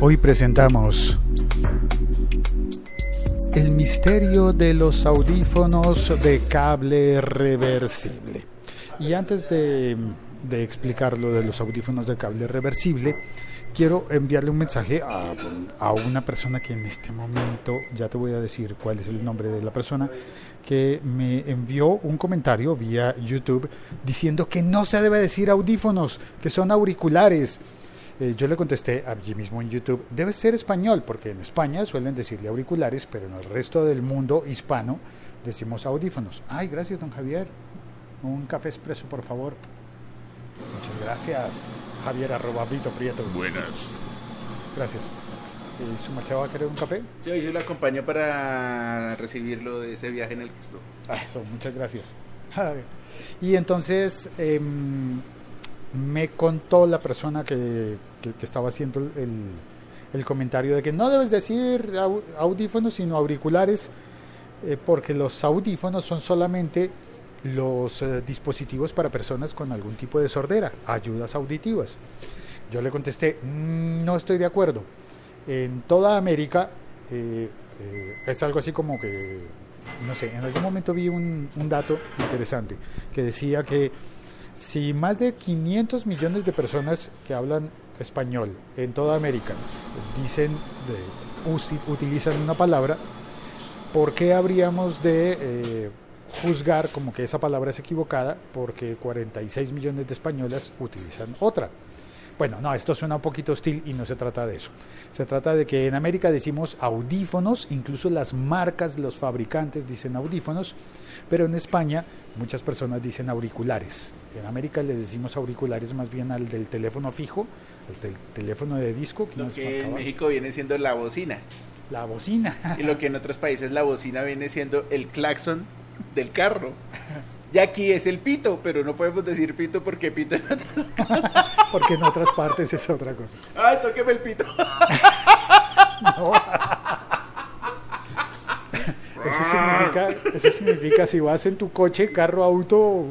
Hoy presentamos el misterio de los audífonos de cable reversible. Y antes de, explicar lo de los audífonos de cable reversible, quiero enviarle un mensaje a, a, una persona que en este momento, ya te voy a decir cuál es el nombre de la persona, que me envió un comentario vía YouTube diciendo que no se debe decir audífonos, que son auriculares. Eh, yo le contesté allí mismo en YouTube, debe ser español, porque en España suelen decirle auriculares, pero en el resto del mundo hispano decimos audífonos. Ay, gracias, don Javier. Un café expreso, por favor. Muchas gracias. Javier arroba Vito Prieto. Buenas. Gracias. ¿Y su marcha va a querer un café? Sí, yo lo acompaño para recibirlo de ese viaje en el que estuvo. Ah, eso, muchas gracias. y entonces eh, me contó la persona que, que, estaba haciendo el, el, comentario de que no debes decir audífonos sino auriculares eh, porque los audífonos son solamente los eh, dispositivos para personas con algún tipo de sordera, ayudas auditivas. Yo le contesté, mmm, no estoy de acuerdo. En toda América eh, es algo así como que, no sé, en algún momento vi un, un dato interesante que decía que si más de 500 millones de personas que hablan español en toda América dicen, utilizan una palabra, ¿por qué habríamos de eh, juzgar como que esa palabra es equivocada porque 46 millones de españolas utilizan otra? Bueno, no, esto suena un poquito hostil y no se trata de eso. Se trata de que en América decimos audífonos, incluso las marcas, los fabricantes dicen audífonos, pero en España muchas personas dicen auriculares. En América le decimos auriculares más bien al del teléfono fijo, al del teléfono de disco. Que lo que en México viene siendo la bocina. La bocina. y lo que en otros países la bocina viene siendo el claxon del carro. Y aquí es el pito, pero no podemos decir pito porque pito en otras Porque en otras partes es otra cosa. Ay, tóqueme el pito. no. Eso significa, eso significa si vas en tu coche, carro, auto,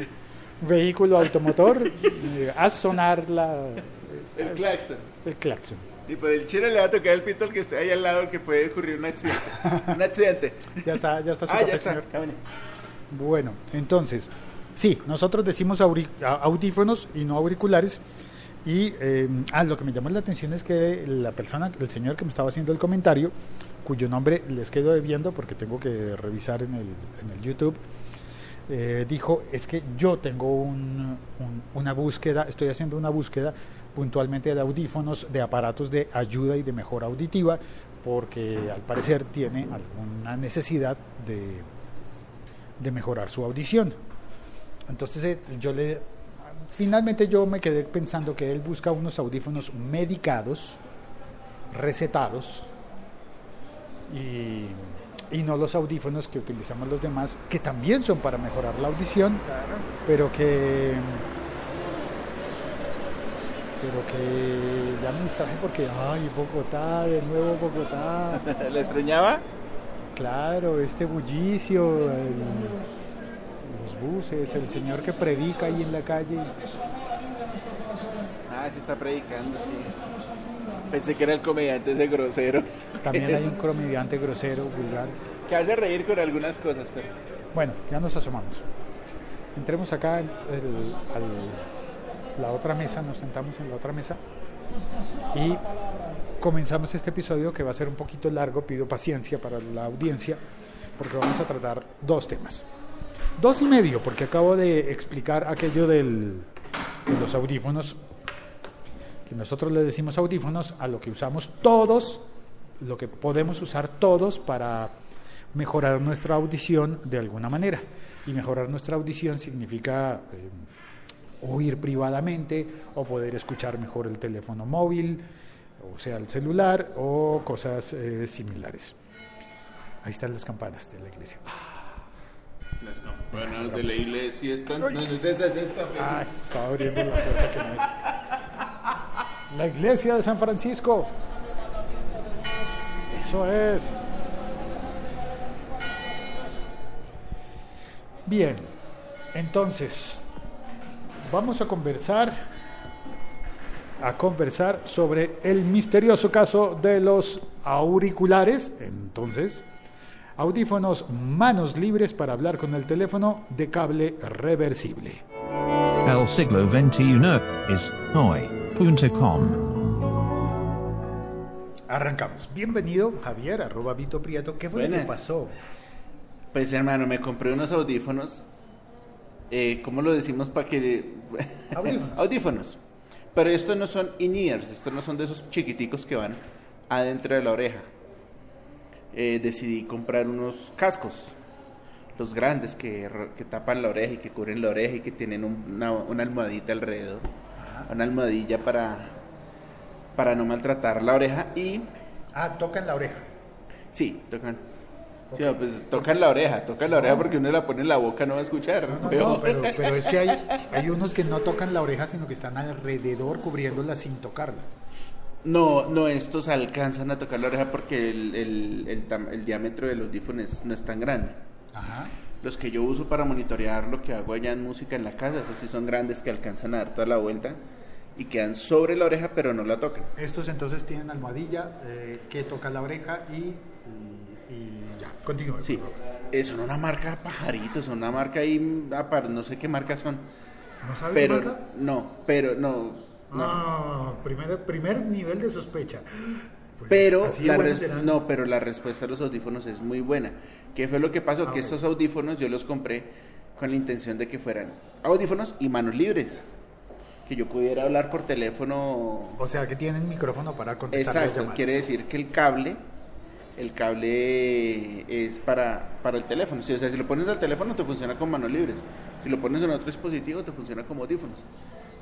vehículo automotor, eh, haz sonar la, el claxon. El claxon. Y por el chino le va a tocar el pito al que esté ahí al lado que puede ocurrir un accidente. un accidente. Ya está, ya está su ah, café, ya está. señor. Bueno, entonces, sí, nosotros decimos audífonos y no auriculares. Y eh, ah, lo que me llamó la atención es que la persona, el señor que me estaba haciendo el comentario, cuyo nombre les quedo debiendo porque tengo que revisar en el, en el YouTube, eh, dijo, es que yo tengo un, un, una búsqueda, estoy haciendo una búsqueda puntualmente de audífonos, de aparatos de ayuda y de mejora auditiva, porque al parecer tiene alguna necesidad de, de mejorar su audición. Entonces eh, yo le, finalmente yo me quedé pensando que él busca unos audífonos medicados, recetados, y, y, no los audífonos que utilizamos los demás, que también son para mejorar la audición, claro. pero que pero que ya me distraje porque, ay, Bogotá, de nuevo Bogotá. ¿Le extrañaba? Claro, este bullicio, el, los buses, el señor que predica ahí en la calle. Ah, sí está predicando, sí. Pensé que era el comediante ese grosero. También hay un comediante grosero, vulgar. Que hace reír con algunas cosas, pero... Bueno, ya nos asomamos. Entremos acá al la otra mesa, nos sentamos en la otra mesa y comenzamos este episodio que va a ser un poquito largo, pido paciencia para la audiencia porque vamos a tratar dos temas. Dos y medio, porque acabo de explicar aquello del, de los audífonos, que nosotros le decimos audífonos a lo que usamos todos, lo que podemos usar todos para mejorar nuestra audición de alguna manera. Y mejorar nuestra audición significa... Eh, oír privadamente o poder escuchar mejor el teléfono móvil, o sea, el celular o cosas eh, similares. Ahí están las campanas de la iglesia. Ah, las campanas de la iglesia están... No, no es esa, es esta. Estaba abriendo la puerta que no es. La iglesia de San Francisco. Eso es. Bien, entonces, vamos a conversar a conversar sobre el misterioso caso de los auriculares. Entonces, audífonos manos libres para hablar con el teléfono de cable reversible. El siglo XXI es hoy.com. Arrancamos. Bienvenido, Javier, arroba Vito Prieto. ¿Qué fue lo que pasó? Pues hermano, me compré unos audífonos. Eh, ¿Cómo lo decimos para que... Audífonos. audífonos. Pero estos no son in-ears, estos no son de esos chiquiticos que van adentro de la oreja. Eh, decidí comprar unos cascos, los grandes que, que tapan la oreja y que cubren la oreja y que tienen un- una, una almohadita alrededor. Una almohadilla para, para no maltratar la oreja y Ah, toca en la oreja. Sí, tocan. Sí, no, pues tocan la oreja, tocan la oreja porque uno la pone en la boca, no va a escuchar. No, no, Feo. no, pero, pero es que hay, hay unos que no tocan la oreja, sino que están alrededor cubriéndola sin tocarla. No, no, estos alcanzan a tocar la oreja porque el, el- el el diámetro de los audífonos no es tan grande. Ajá. Los que yo uso para monitorear lo que hago allá en música en la casa, esos sí son grandes que alcanzan a dar toda la vuelta y quedan sobre la oreja pero no la tocan. Estos entonces tienen almohadilla eh, que toca la oreja y, y, y ya. Continúe. Sí, eh, son una marca pajaritos, son una marca ahí, no sé qué marca son, ¿No sabe pero marca? no, pero no, no. Ah, primer, primer nivel de sospecha. Pues, Pero la no, pero la respuesta a los audífonos es muy buena. ¿Qué fue lo que pasó? Ah, que ok. estos audífonos yo los compré con la intención de que fueran audífonos y manos libres. Que yo pudiera hablar por teléfono. O sea, que tienen micrófono para contestar las Exacto, llamadas. quiere decir que el cable, el cable es para, para el teléfono. Sí, o sea, si lo pones al teléfono te funciona con manos libres. Si lo pones en otro dispositivo te funciona como audífonos.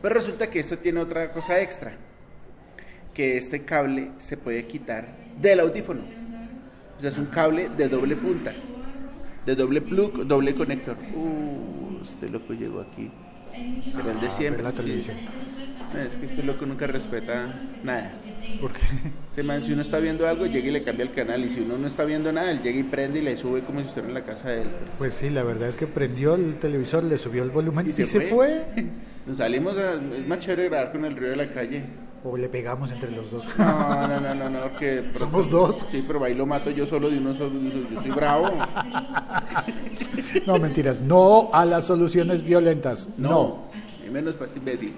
Pero resulta que esto tiene otra cosa extra. Que este cable se puede quitar del audífono. O sea, es un cable de doble punta. De doble plug, doble conector. Uh, este loco llegó aquí. Pero el de Ah, siempre. la televisión. Es que este loco nunca respeta nada. Porque Ese man, si uno está viendo algo, llega y le cambia el canal. Y si uno no está viendo nada, él llega y prende y le sube como si estuviera en la casa de él. Pues sí, la verdad es que prendió el televisor, le subió el volumen y, Y se se, fue. fue. Nos salimos a. Es más chévere grabar con el río de la calle. O le pegamos entre los dos. No, no, no, no, no. Que Somos dos. Sí, pero ahí lo mato yo solo de uno solo. Yo soy bravo. No, mentiras. No a las soluciones violentas. No. No. Y menos para este imbécil.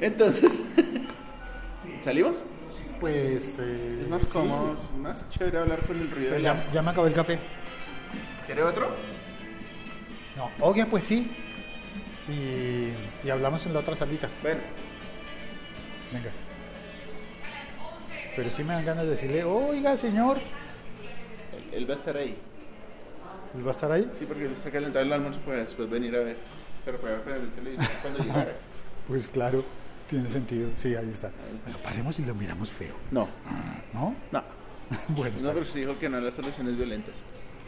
Entonces. ¿Salimos? Pues. eh, Es más sí. cómodo, es más chévere hablar con el la ya, ya me acabó el café. ¿Quiere otro? No. Oye, pues sí. Y, y hablamos en la otra salita. Bueno. Venga. Pero sí me dan ganas de decirle, oiga, señor. Él, él va a estar ahí. ¿Él va a estar ahí? Sí, porque él está calentado el almuerzo para después venir a ver. Pero para ver el televisor cuando llegara. Pues claro, tiene sentido. Sí, ahí está. Bueno, pasemos y lo miramos feo. No, ¿No? no. bueno, está No, pero se dijo que no las soluciones violentas.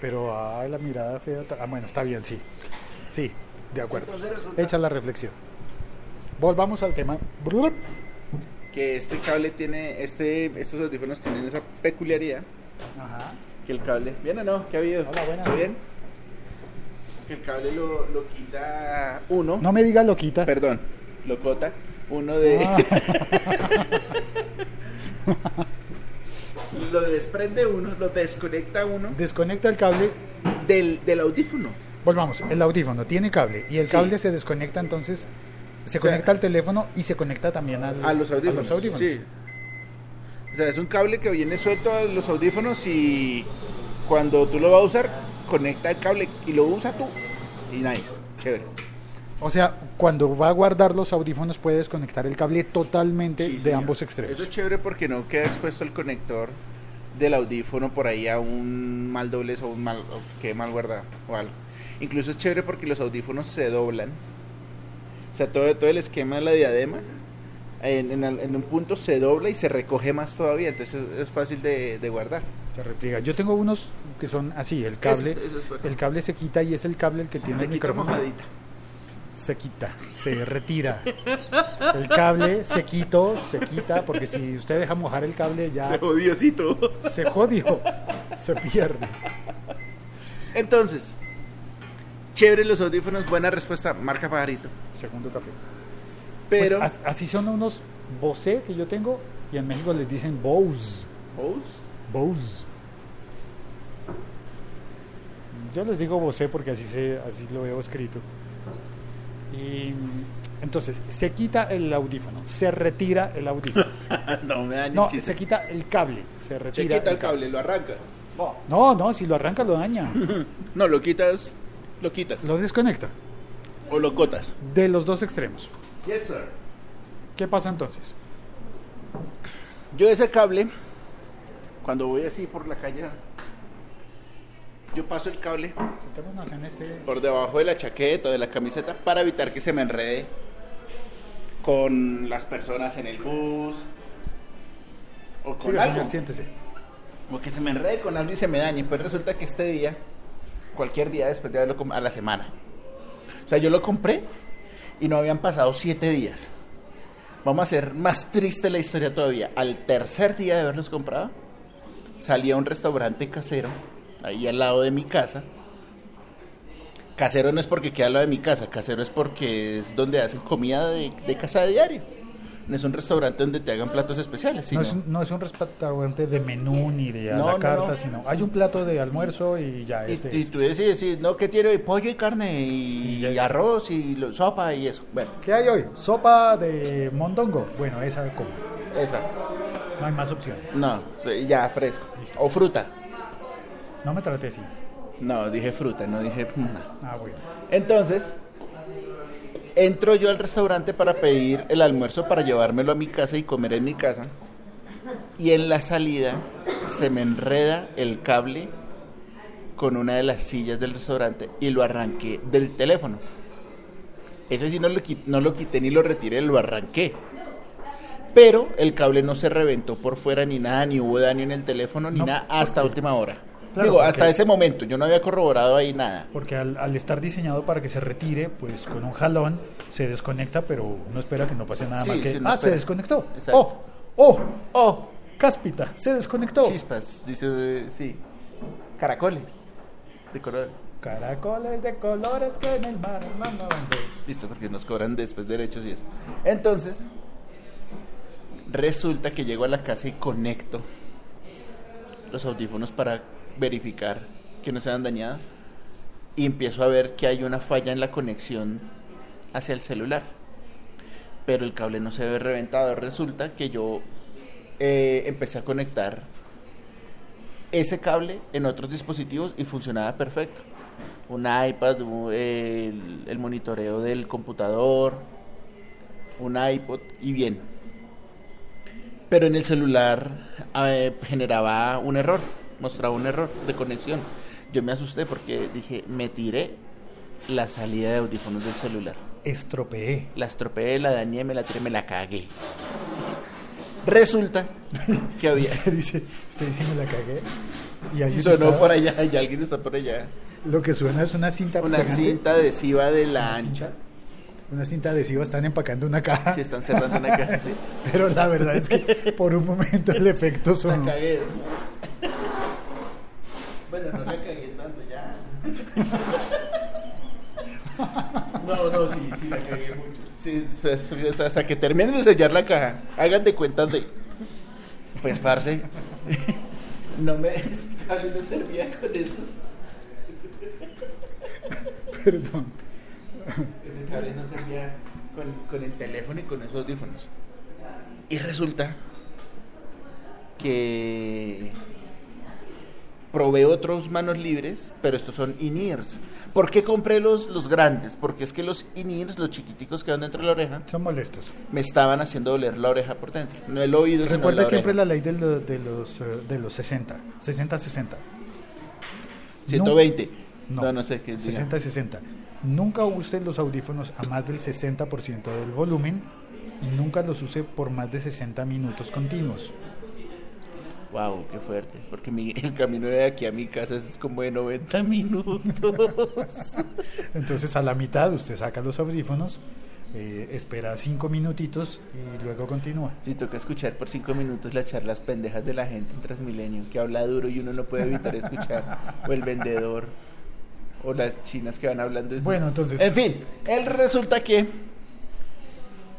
Pero ah, la mirada fea. Ah, bueno, está bien, sí. Sí, de acuerdo. Hecha la reflexión. Volvamos al tema. Que este cable tiene, este, estos audífonos tienen esa peculiaridad Ajá. que el cable. ¿Bien o no? ¿Qué ha habido? Hola, buenas. ¿Todo bien? Que el cable lo, lo quita uno. No me diga loquita. Perdón, lo cota. Uno de. Ah. lo desprende uno, lo desconecta uno Desconecta el cable. del, del audífono. Volvamos. El audífono tiene cable y el Sí. cable se desconecta entonces. Se O sea, conecta al teléfono y se conecta también al- A los audífonos. audífonos. Sí. O sea, es un cable que viene suelto a los audífonos y cuando tú lo vas a usar, conecta el cable y lo usa tú. Y nice, chévere. O sea, cuando va a guardar los audífonos puede desconectar el cable totalmente Sí, de señor. ambos extremos. Eso es chévere porque no queda expuesto el conector del audífono por ahí a un mal doblez o un mal o que mal guardado o algo. Incluso es chévere porque los audífonos se doblan. O sea, todo, todo el esquema de la diadema en, en al- en un punto se dobla y se recoge más todavía. Entonces es, es fácil de, de guardar. Se repliega. Yo tengo unos que son así, el cable, Eso- eso es fuerte. el cable se quita y es el cable el que tiene se el quita micrófono. mojadita. Se quita, se retira. El cable se quitó, se quita, porque si usted deja mojar el cable ya Se jodiosito. se jodió, se pierde. Entonces, chévere los audífonos, buena respuesta, marca pajarito. Segundo café. Pero Pues as- así son unos Bose que yo tengo y en México les dicen Bose. Bose. Bose. Yo les digo Bose porque así se así lo veo escrito. Y entonces se quita el audífono, se retira el audífono. no me da ni No, se quita el cable, se Se retira. quita el cable, lo arranca. No, no, si lo arranca lo daña, No, lo quitas, lo quitas. lo desconecta. O lo cotas. De los dos extremos. Yes, sir. ¿Qué pasa entonces? Yo ese cable, cuando voy así por la calle, yo paso el cable en este. por debajo de la chaqueta o de la camiseta para evitar que se me enrede con las personas en el bus o con Siga, algo. señor, siéntese. O que se me enrede con algo y se me dañe. Pues resulta que este día, cualquier día después de haberlo a la semana. O sea, yo lo compré y no habían pasado siete días. Vamos a hacer más triste la historia todavía. Al tercer día de haberlos comprado, salí a un restaurante casero, ahí al lado de mi casa. Casero no es porque queda al lado de mi casa, casero es porque es donde hacen comida de, de casa de diario. No es un restaurante donde te hagan platos especiales. No Sino... es, un, no es un restaurante de menú ni de a No, la no, carta, no. sino hay un plato de almuerzo y ya Y, este y es. tú decides, sí, no, ¿qué tiene hoy? Pollo y carne y, Y ya- y arroz y lo- sopa y eso. Bueno, ¿Qué hay hoy? Sopa de mondongo. Bueno, esa como. esa. No hay más opción. No, ya fresco. O fruta. No me trate así. No, dije fruta, no dije... no. Ah, bueno. Entonces, entro yo al restaurante para pedir el almuerzo para llevármelo a mi casa y comer en mi casa. Y en la salida se me enreda el cable con una de las sillas del restaurante y lo arranqué del teléfono. Ese sí no lo, no lo quité ni lo retiré, lo arranqué. Pero el cable no se reventó por fuera ni nada, ni hubo daño en el teléfono, ni No, nada hasta última hora. Claro, Digo, hasta ese momento, yo no había corroborado ahí nada. Porque al, al estar diseñado para que se retire, pues con un jalón se desconecta, pero uno espera que no pase nada Sí, más que. sí, ah, se desconectó. Exacto. Oh, oh, ¡Oh! cáspita, se desconectó. Chispas, dice, sí. Caracoles de colores. Caracoles de colores que en el mar de- Listo, porque nos cobran después derechos y eso. Entonces, resulta que llego a la casa y conecto los audífonos para verificar que no se han dañado. Y empiezo a ver que hay una falla en la conexión hacia el celular. Pero el cable no se ve reventado. Resulta que yo eh, empecé a conectar ese cable en otros dispositivos y funcionaba perfecto. Un iPad, el monitoreo del computador, un iPod y bien. Pero en el celular eh, generaba un error, mostraba un error de conexión. Yo me asusté porque dije, me tiré la salida de audífonos del celular. Estropeé. La estropeé, la dañé, me la tiré, me la cagué. Resulta que había... Usted dice, usted dice, me la cagué. Y alguien Sonó está- por allá y alguien está por allá. Lo que suena es una cinta Una pegante. cinta adhesiva de la ancha. Una cinta adhesiva, están empacando una caja. Si están cerrando una caja, sí. Pero la verdad es que por un momento el efecto La sonó. cagué. Bueno, no la cagué tanto ya. No, no, sí, sí, la cagué mucho. Sí, hasta que terminen de sellar la caja, hagan de cuentas de. Pues, parce. No me. ese cable no servía con esos. Perdón. Ese cable no servía con, con el teléfono y con esos audífonos. Y resulta que probé otros manos libres, pero estos son in-ears. ¿Por qué compré los, los grandes? Porque es que los in-ears, los chiquiticos que van dentro de la oreja, Son molestos. me estaban haciendo doler la oreja por dentro. No el oído, sino Recuerde la siempre oreja. la ley de, lo- de los, eh, de los 60. 60-60. 120. No, No, no, sé qué diga. 60-60. Nunca use los audífonos a más del 60% del volumen y nunca los use por más de 60 minutos continuos. Wow, qué fuerte. Porque mi- el camino de aquí a mi casa es como de 90 minutos. Entonces a la mitad usted saca los audífonos, eh, espera 5 minutitos y luego continúa. Sí, toca escuchar por cinco minutos las charlas pendejas de la gente en Transmilenio, que habla duro y uno no puede evitar escuchar. o el vendedor, o las chinas que van hablando. de. Bueno, entonces- En fin, él resulta que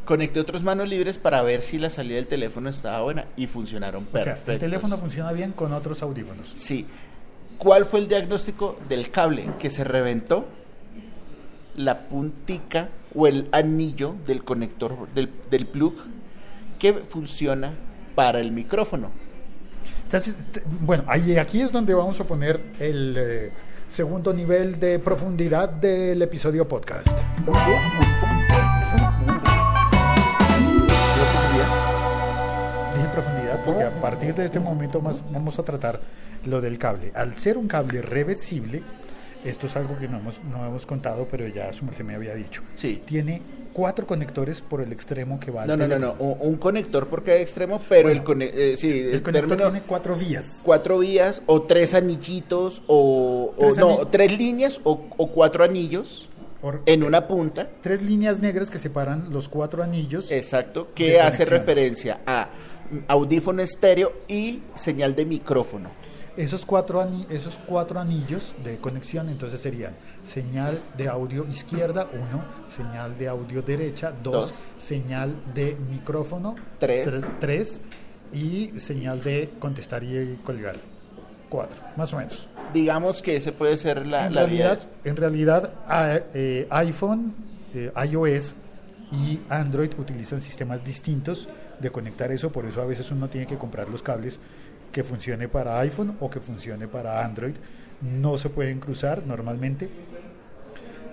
Conecté otros manos libres para ver si la salida del teléfono estaba buena y funcionaron O sea, perfecto. el teléfono funciona bien con otros audífonos. Sí. ¿Cuál fue el diagnóstico del cable? Que se reventó la puntica o el anillo del conector del, del plug que funciona para el micrófono. Estás- est- bueno, ahí, aquí es donde vamos a poner el eh, segundo nivel de profundidad del episodio podcast. Porque a partir de este momento más vamos a tratar lo del cable. Al ser un cable reversible, esto es algo que no hemos, no hemos contado, pero ya su me había dicho. Sí. Tiene cuatro conectores por el extremo que va al No, no, no, no. Un, un conector por cada extremo, pero Bueno, el, cone- eh, sí, El el conector término- tiene cuatro vías. cuatro vías o tres anillitos o, o Tres no, tres líneas o, o cuatro anillos Or- en una punta. tres líneas negras que separan los cuatro anillos. Exacto, que hace referencia a audífono estéreo y señal de micrófono. Esos cuatro, esos cuatro anillos de conexión entonces serían señal de audio izquierda, uno, señal de audio derecha, dos, señal de micrófono, Tres. tre- tres, y señal de contestar y colgar, cuatro, más o menos. Digamos que ese puede ser la, en, la vía realidad, en realidad, a- eh, iPhone, eh, iOS y Android utilizan sistemas distintos de conectar eso, por eso a veces uno tiene que comprar los cables que funcione para iPhone o que funcione para Android. No se pueden cruzar normalmente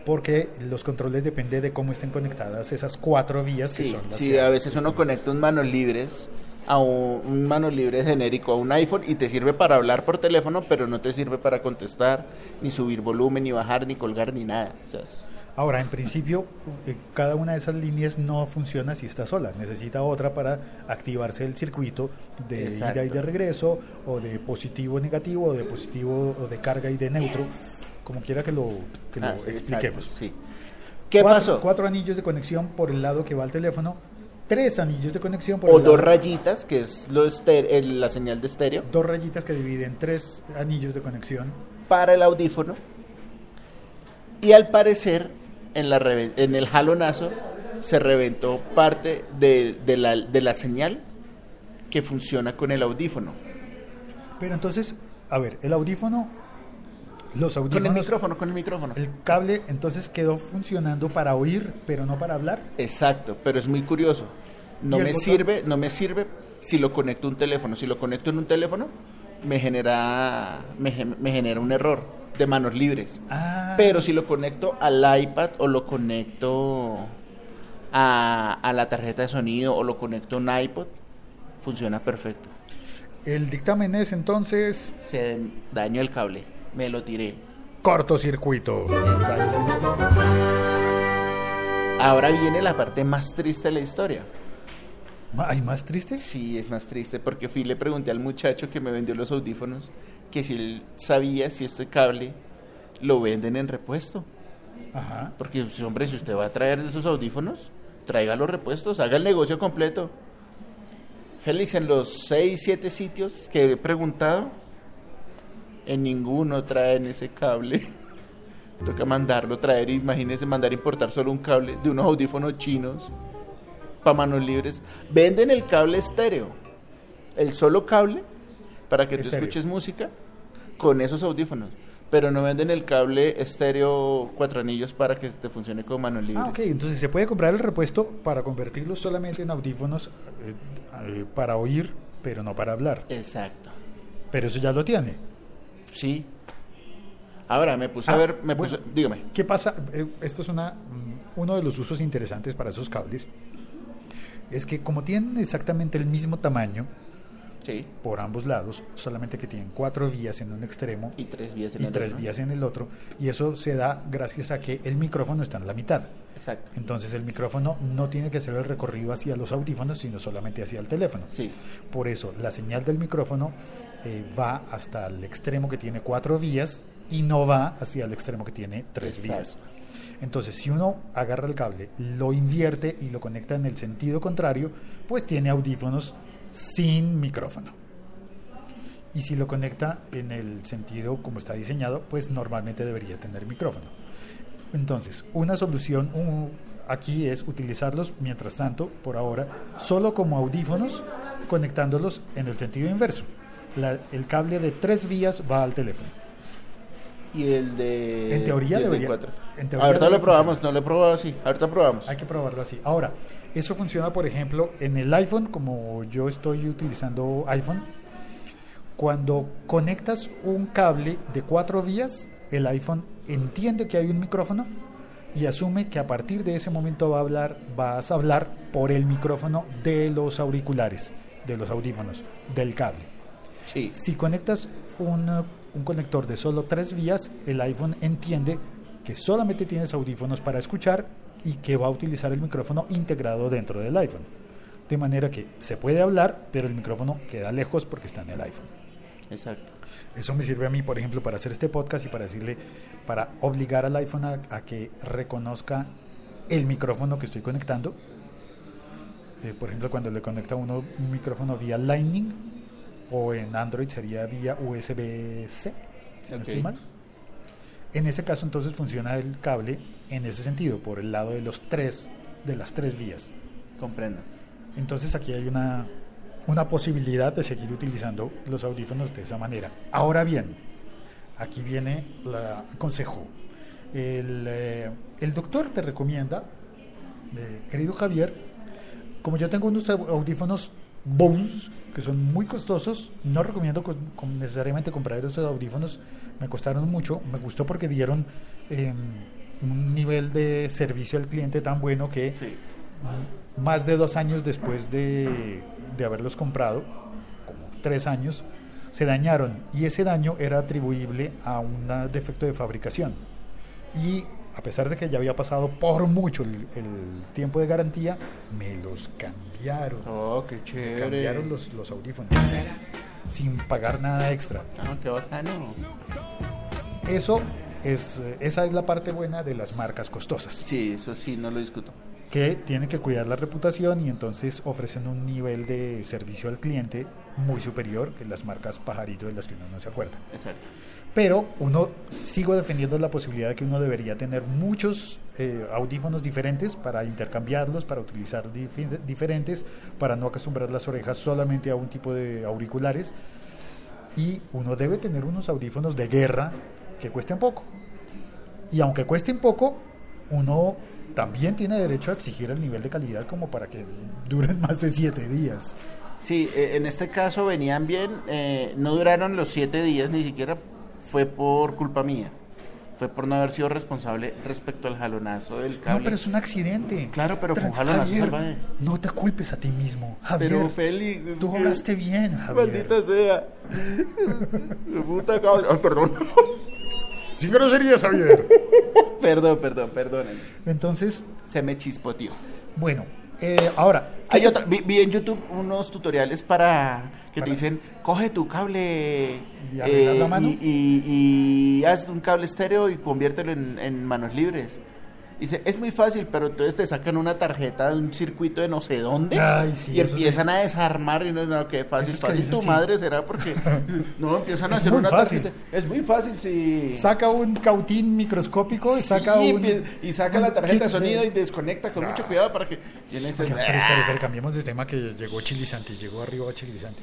porque los controles dependen de cómo estén conectadas esas cuatro vías que son las sí, que a veces uno conecta un manos libres a un, un manos libre genérico a un iPhone y te sirve para hablar por teléfono, pero no te sirve para contestar, ni subir volumen, ni bajar, ni colgar, ni nada. O sea, Ahora, en principio, eh, cada una de esas líneas no funciona si está sola. Necesita otra para activarse el circuito de Exacto. ida y de regreso, o de positivo negativo, o de positivo o de carga y de neutro, como quiera que lo, que lo ah, exacto, expliquemos. sí. ¿Qué cuatro, pasó? Cuatro anillos de conexión por el lado que va al teléfono, tres anillos de conexión por o el lado. dos rayitas, que es lo el- la señal de estéreo, dos rayitas que dividen tres anillos de conexión. para el audífono. Y al parecer, en, la en el jalonazo, se reventó parte de, de la, de la señal que funciona con el audífono. Pero entonces, a ver, el audífono, los Con el audífonos, micrófono, con el micrófono. el cable entonces quedó funcionando para oír, pero no para hablar. Exacto, pero es muy curioso. No ¿Y el me botón? sirve, no me sirve si lo conecto a un teléfono. Si lo conecto en un teléfono, me genera, me, me genera un error de manos libres. Ah, Pero si lo conecto al iPad o lo conecto a, a la tarjeta de sonido o lo conecto a un iPod, funciona perfecto. el dictamen es entonces Se dañó el cable, me lo tiré. cortocircuito. Exacto. Ahora viene la parte más triste de la historia. ¿Hay más tristes? Sí, es más triste porque fui y le pregunté al muchacho que me vendió los audífonos que si él sabía si este cable lo venden en repuesto. Ajá. Porque, pues, hombre, si usted va a traer esos audífonos, traiga los repuestos, haga el negocio completo. Félix, en los 6, 7 sitios que he preguntado, en ninguno traen ese cable. Toca mandarlo, traer, imagínese mandar importar solo un cable de unos audífonos chinos para manos libres. Venden el cable estéreo, el solo cable para que tú Estéreo. escuches música con esos audífonos. Pero no venden el cable estéreo cuatro anillos para que te funcione con manos libres. Ah, ok. Entonces se puede comprar el repuesto para convertirlo solamente en audífonos eh, eh, para oír, pero no para hablar. Exacto. Pero eso ya lo tiene. Sí. Ahora me puse a Ah, ver, me bueno. puse, dígame. ¿Qué pasa? Eh, Esto es una, mm, uno de los usos interesantes para esos cables. Es que como tienen exactamente el mismo tamaño Sí. por ambos lados, solamente que tienen cuatro vías en un extremo Y tres vías en y el tres otro. vías en el otro, y eso se da gracias a que el micrófono está en la mitad. Exacto. Entonces el micrófono no tiene que hacer el recorrido hacia los audífonos, sino solamente hacia el teléfono. Sí. Por eso la señal del micrófono eh, va hasta el extremo que tiene cuatro vías y no va hacia el extremo que tiene tres Exacto. vías. Entonces, si uno agarra el cable, lo invierte y lo conecta en el sentido contrario, pues tiene audífonos sin micrófono. Y si lo conecta en el sentido como está diseñado, pues normalmente debería tener micrófono. Entonces, una solución, aquí es utilizarlos, mientras tanto, por ahora, solo como audífonos, conectándolos en el sentido inverso. El cable de tres vías va al teléfono. Y el de. En teoría debería- cuatro. en teoría Ahorita lo probamos, no lo he probado así. Ahorita probamos. Hay que probarlo así. Ahora, eso funciona, por ejemplo, en el iPhone, como yo estoy utilizando iPhone. Cuando conectas un cable de cuatro vías, el iPhone entiende que hay un micrófono y asume que a partir de ese momento va a hablar, vas a hablar por el micrófono de los auriculares, de los audífonos, del cable. Sí. Si conectas un, un conector de solo tres vías, el iPhone entiende que solamente tienes audífonos para escuchar y que va a utilizar el micrófono integrado dentro del iPhone. De manera que se puede hablar, pero el micrófono queda lejos porque está en el iPhone. Exacto. Eso me sirve a mí, por ejemplo, para hacer este podcast y para decirle, para obligar al iPhone a, a que reconozca el micrófono que estoy conectando. Eh, por ejemplo, cuando le conecta uno un micrófono vía Lightning o en Android sería vía USB-C, si no estoy Ok. mal. En ese caso, entonces funciona el cable en ese sentido, por el lado de los tres, de las tres vías. Comprendo. Entonces aquí hay una, una posibilidad de seguir utilizando los audífonos de esa manera. Ahora bien, aquí viene el consejo. El, eh, el doctor te recomienda, eh, querido Javier, como yo tengo unos au- audífonos Bose que son muy costosos, no recomiendo con- con necesariamente comprar esos audífonos, me costaron mucho, me gustó porque dieron eh, un nivel de servicio al cliente tan bueno que Sí. más de dos años después de, de haberlos comprado, como tres años, se dañaron y ese daño era atribuible a un defecto de fabricación. Y a pesar de que ya había pasado por mucho el, el tiempo de garantía, me los cambiaron. Oh, qué Me chévere. cambiaron los, los audífonos sin pagar nada extra. Ah, qué bacano. Eso es, eh, esa es la parte buena de las marcas costosas. Sí, eso sí, no lo discuto. que tienen que cuidar la reputación y entonces ofrecen un nivel de servicio al cliente muy superior que las marcas pajarito de las que uno no se acuerda. Exacto. Pero uno sigo defendiendo la posibilidad de que uno debería tener muchos eh, audífonos diferentes para intercambiarlos, para utilizar difi- diferentes, para no acostumbrar las orejas solamente a un tipo de auriculares. Y uno debe tener unos audífonos de guerra que cuesten poco. Y aunque cuesten poco, uno también tiene derecho a exigir el nivel de calidad como para que duren más de siete días. Sí, eh, en este caso venían bien, eh, no duraron los siete días, ni siquiera fue por culpa mía. Fue por no haber sido responsable respecto al jalonazo del cable. No, pero es un accidente. Claro, pero fue un jalonazo Javier, salvaje. no te culpes a ti mismo. Javier, Pero Félix, tú obraste bien, Javier. Maldita sea. Puta cable. Ay, perdón. Sin groserías, Javier. perdón, perdón, perdón. Entonces, Se me chispoteó. bueno, eh, ahora. ¿qué Hay se- otra, vi, vi en YouTube unos tutoriales para que Para- te dicen, coge tu cable ¿Y la mano? y, y- y haz un cable estéreo y conviértelo en, en manos libres. Dice, es muy fácil, pero entonces te sacan una tarjeta de un circuito de no sé dónde Ay, sí, y empiezan a desarmar y no, no, qué fácil, que fácil dicen, tu sí. madre será porque no empiezan a Es hacer muy una fácil. tarjeta. Es muy fácil, sí. Saca un cautín microscópico y saca un. y saca un la tarjeta de sonido y desconecta con mucho cuidado para que y en ese- Oiga, espere, espere, espere, cambiemos de tema que llegó Chilizante, llegó arriba Chilizante.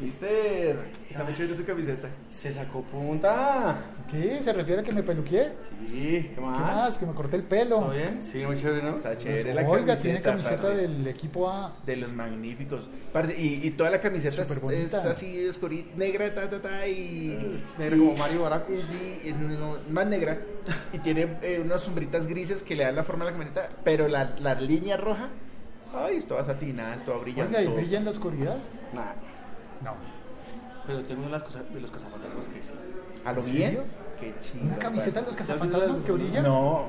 Mister, está muy chévere su camiseta. Se sacó punta. ¿Qué? ¿Se refiere a que me peluqué? Sí, ¿qué más? ¿Qué más? Que me corté el pelo. ¿Todo bien? Sí, muy chévere, ¿no? Está chévere la Oiga, camiseta, tiene camiseta parce. del equipo A. de los magníficos. Parce, y, y toda la camiseta es, Superbonita. es así oscurita, negra, ta, ta, ta, y... Negra y- como Mario Barack. y- sí, y no, más negra. Y tiene eh, unas sombritas grises que le dan la forma a la camiseta, pero la, la línea roja, ay, es toda satinada, toda brillante. Oiga, ¿y brilla en la oscuridad? Nah, No. pero tengo una de las cosas de los cazafantasmas que sí. ¿A lo ¿En bien? Qué chido. ¿Una camiseta de los cazafantasmas que brilla? No,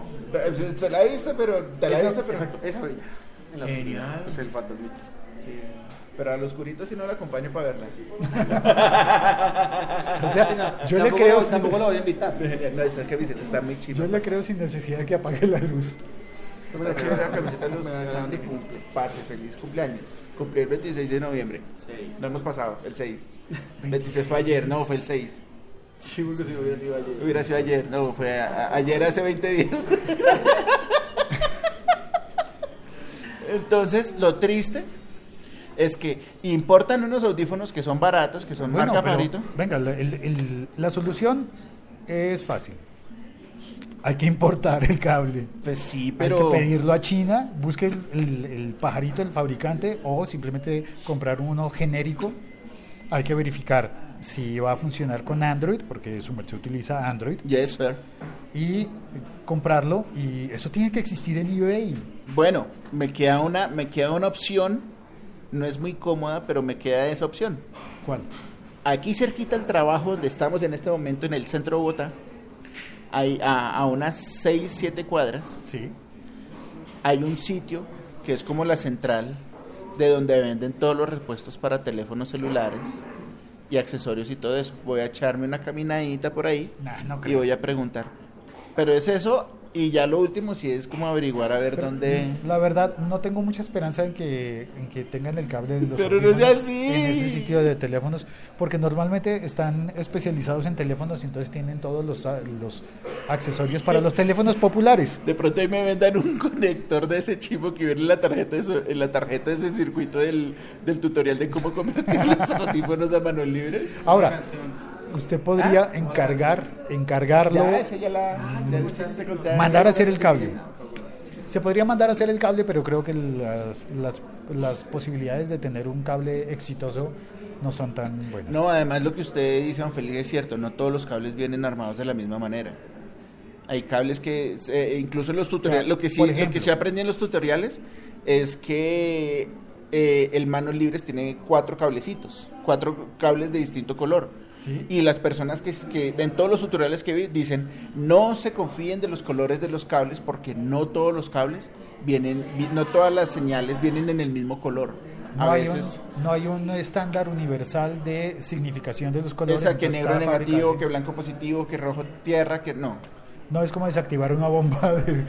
se la visto, pero te la visto, pero... Exacto, esa brilla. En la Genial. Pues el fantasmito. Sí, pero a los oscurito si no la acompaño para verla. O sea, yo le creo lo- sin, Tampoco lo voy a invitar. No, esa camiseta está muy chida. yo le creo sin necesidad de que apague la luz. Esta la camiseta de los la. Parce, feliz cumpleaños. Cumplí el 26 de noviembre. Seis. No hemos pasado, el 6. 26 fue ayer, no, fue el 6. Sí, porque si hubiera sido ayer. Hubiera sido ayer, no, fue a- a- ayer hace 20 días. Entonces, lo triste es que importan unos audífonos que son baratos, que son Bueno, marca pero, venga, el- el- la solución es fácil. Hay que importar el cable. Pues sí, Hay pero que pedirlo a China, busque el, el- el pajarito, el fabricante, o simplemente comprar uno genérico. Hay que verificar si va a funcionar con Android, porque su merced utiliza Android, yes, sir. y comprarlo. Y eso tiene que existir en eBay. Bueno, me queda una me queda una opción, no es muy cómoda, pero me queda esa opción. ¿Cuál? Aquí cerquita al trabajo donde estamos en este momento en el centro de Bogotá, hay a, a unas 6, 7 cuadras, Sí. hay un sitio que es como la central de donde venden todos los repuestos para teléfonos celulares y accesorios y todo eso. Voy a echarme una caminadita por ahí Nah, no y voy a preguntar. Pero es eso y ya lo último sí es como averiguar a ver Pero, dónde... La verdad, no tengo mucha esperanza en que, en que tengan el cable de los Pero no sea audífonos así. en ese sitio de teléfonos, porque normalmente están especializados en teléfonos y entonces tienen todos los, los accesorios para los teléfonos populares. De pronto ahí me vendan un conector de ese chivo que viene en la tarjeta de, su- en la tarjeta de ese circuito del, del tutorial de cómo convertir los audífonos a mano libre. Ahora, usted podría encargar, encargarlo, Ya, ya la... ya conté. mandar a hacer el cable. Se podría mandar a hacer el cable, pero creo que las, las, las posibilidades de tener un cable exitoso no son tan buenas. No, además lo que usted dice, don Felipe, es cierto, no todos los cables vienen armados de la misma manera. Hay cables que, eh, incluso en los tutoriales, lo que sí, lo que se aprende en los tutoriales es que eh, el manos libres tiene cuatro cablecitos, cuatro cables de distinto color. Sí. Y las personas que, que en todos los tutoriales que vi dicen, no se confíen de los colores de los cables porque no todos los cables vienen, vi- no todas las señales vienen en el mismo color. No a hay, veces... un, no hay un estándar universal de significación de los colores. Esa que negro negativo, que blanco positivo, que rojo tierra, que no. No es como desactivar una bomba de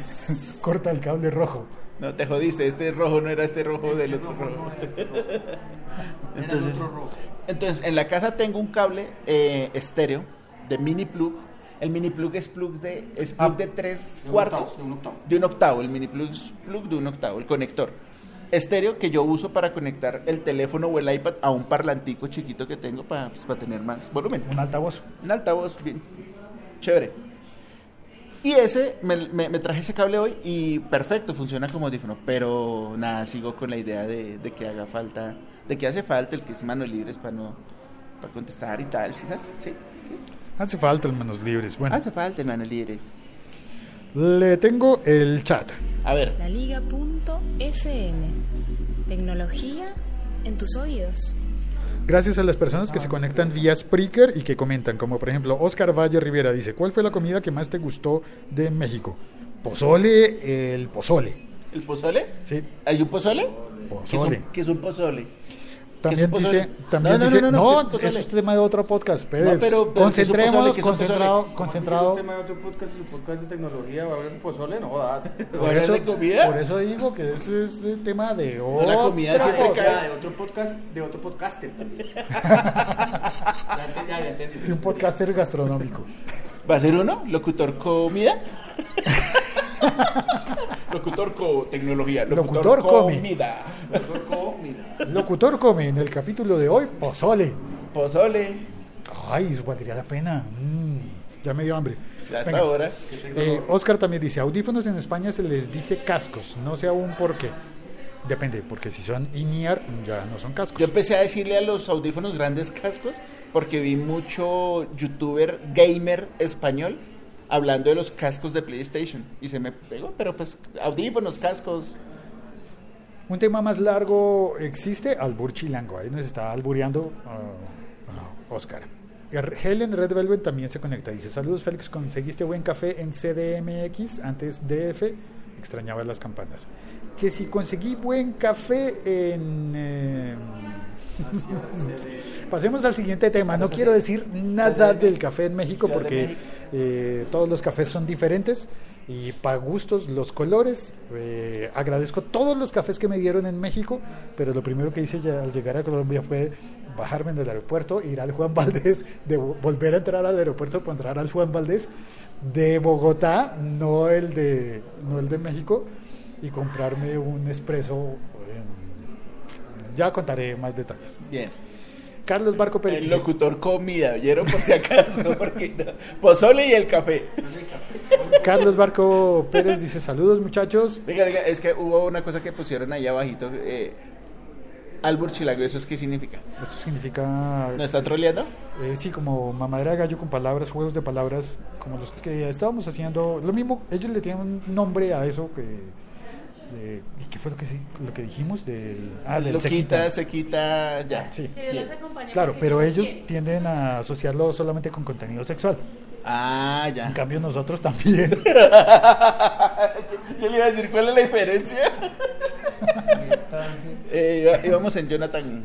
corta el cable rojo. No te jodiste, este rojo no era este rojo del otro rojo. Entonces, entonces, en la casa tengo un cable eh, estéreo de mini plug. El mini plug es plug de, es plug Ah. de tres De un cuartos. octavo, de un octavo. De un octavo, el mini plug es plug de un octavo, el conector. Estéreo que yo uso para conectar el teléfono o el iPad a un parlantico chiquito que tengo para, pues, para tener más volumen. Un altavoz. Un altavoz bien chévere. Y ese, me, me- me traje ese cable hoy y perfecto, funciona como audífono. Pero nada, sigo con la idea de, de que haga falta, de que hace falta el que es mano libres para no para contestar y tal. ¿Sí sabes? Sí, sí. Hace falta el manos libres. Bueno, Hace falta el mano libres. le tengo el chat. A ver, Laliga.fm. Tecnología en tus oídos. Gracias a las personas que se conectan vía Spreaker y que comentan, como por ejemplo Oscar Valle Rivera dice, ¿cuál fue la comida que más te gustó de México? Pozole, el pozole. ¿el pozole? Sí, ¿Hay un pozole? Pozole. ¿Qué es un, qué es un pozole? También ¿Qué es dice, también No, no, dice, no, no, no, ¿qué es un pozole? eso es tema de otro podcast, pero, No, pero- pero ¿qué es es un concentrado, concentrado. ¿Cómo así que es tema de otro podcast y su podcast de tecnología va a hablar de pozole? No jodas. Por ¿Hablar eso, de comida? por eso digo que ese es el tema de No, la comida otro siempre podcast, cae. de otro podcast, de otro podcaster. ya entendí, ya, ya entendí. de un podcaster gastronómico. ¿Va a ser uno? ¿Locutor comida? Locutor co tecnología. Locutor come. comida. Doctor Co, mira. Locutor come en el capítulo de hoy, pozole. Pozole. Ay, eso valdría la pena. Mm, ya me dio hambre. Ya hasta ahora. Eh, Oscar también dice, audífonos en España se les dice cascos, no sé aún por qué. Depende, porque si son in-ear ya no son cascos. Yo empecé a decirle a los audífonos grandes cascos porque vi mucho youtuber gamer español hablando de los cascos de PlayStation y se me pegó, pero pues audífonos, cascos. Un tema más largo existe, albur chilango, ahí nos está albureando ah, Oscar. Er- Helen Red Velvet también se conecta, dice, saludos Félix, conseguiste buen café en CDMX, antes DF, extrañaba las campanas. Que si conseguí buen café en... eh, Pasemos al siguiente tema. No quiero decir nada del café en México porque México. Eh, todos los cafés son diferentes y para gustos los colores. Eh, agradezco todos los cafés que me dieron en México, pero lo primero que hice al llegar a Colombia fue bajarme del aeropuerto, ir al Juan Valdés, de vo- volver a entrar al aeropuerto para entrar al Juan Valdés de Bogotá, no el de, no el de México, y comprarme un espresso. Ya contaré más detalles. Bien. Carlos Barco Pérez. El locutor comida, ¿oyeron por si acaso? Porque no. Pozole y el café. Carlos Barco Pérez dice saludos muchachos. Venga, venga, es que hubo una cosa que pusieron ahí abajito. Eh, Albur Chilago, ¿eso es qué significa? Esto significa ¿No está troleando? Eh, sí, como mamadera de gallo con palabras, juegos de palabras, como los que estábamos haciendo. Lo mismo, ellos le tienen un nombre a eso que. De- ¿Y qué fue lo que, sí- lo que dijimos? Del, ah, del Lo se quita, se quita, ya. Sí. Claro, pero ellos que- tienden a asociarlo solamente con contenido sexual. Ah, En ya. cambio, nosotros también. Yo le iba a decir, ¿cuál es la diferencia? eh, íbamos en Jonathan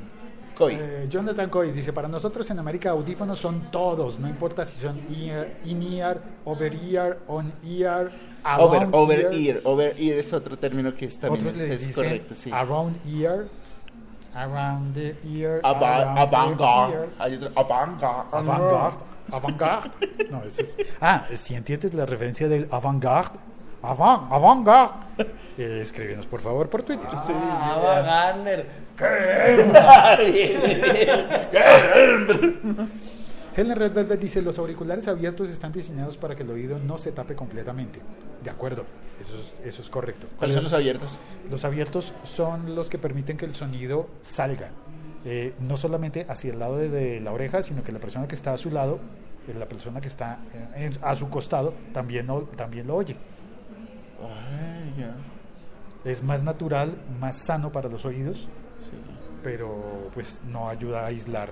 Coy. Eh, Jonathan Coy dice: Para nosotros en América, audífonos son todos, no importa si son ear, in-ear, over-ear, on-ear, Over, around over ear. ear. Over ear es otro término que es, también Otros es, les es dicen correcto, sí. around ear, around the ear, Avant-garde. avant-garde. Avant-garde. Avant-garde. No, ese es- ah, si entiendes la referencia del avant-garde, avant, avant-garde, eh, escríbenos por favor por Twitter. Ah, va Garner. Helen Red Velvet dice, los auriculares abiertos están diseñados para que el oído no se tape completamente. De acuerdo, eso es, eso es correcto. ¿Cuáles son los abiertos? Los abiertos son los que permiten que el sonido salga, eh, no solamente hacia el lado de, de la oreja, sino que la persona que está a su lado, eh, la persona que está eh, en- a su costado, también, lo- también lo oye. Es más natural, más sano para los oídos, pero pues no ayuda a aislar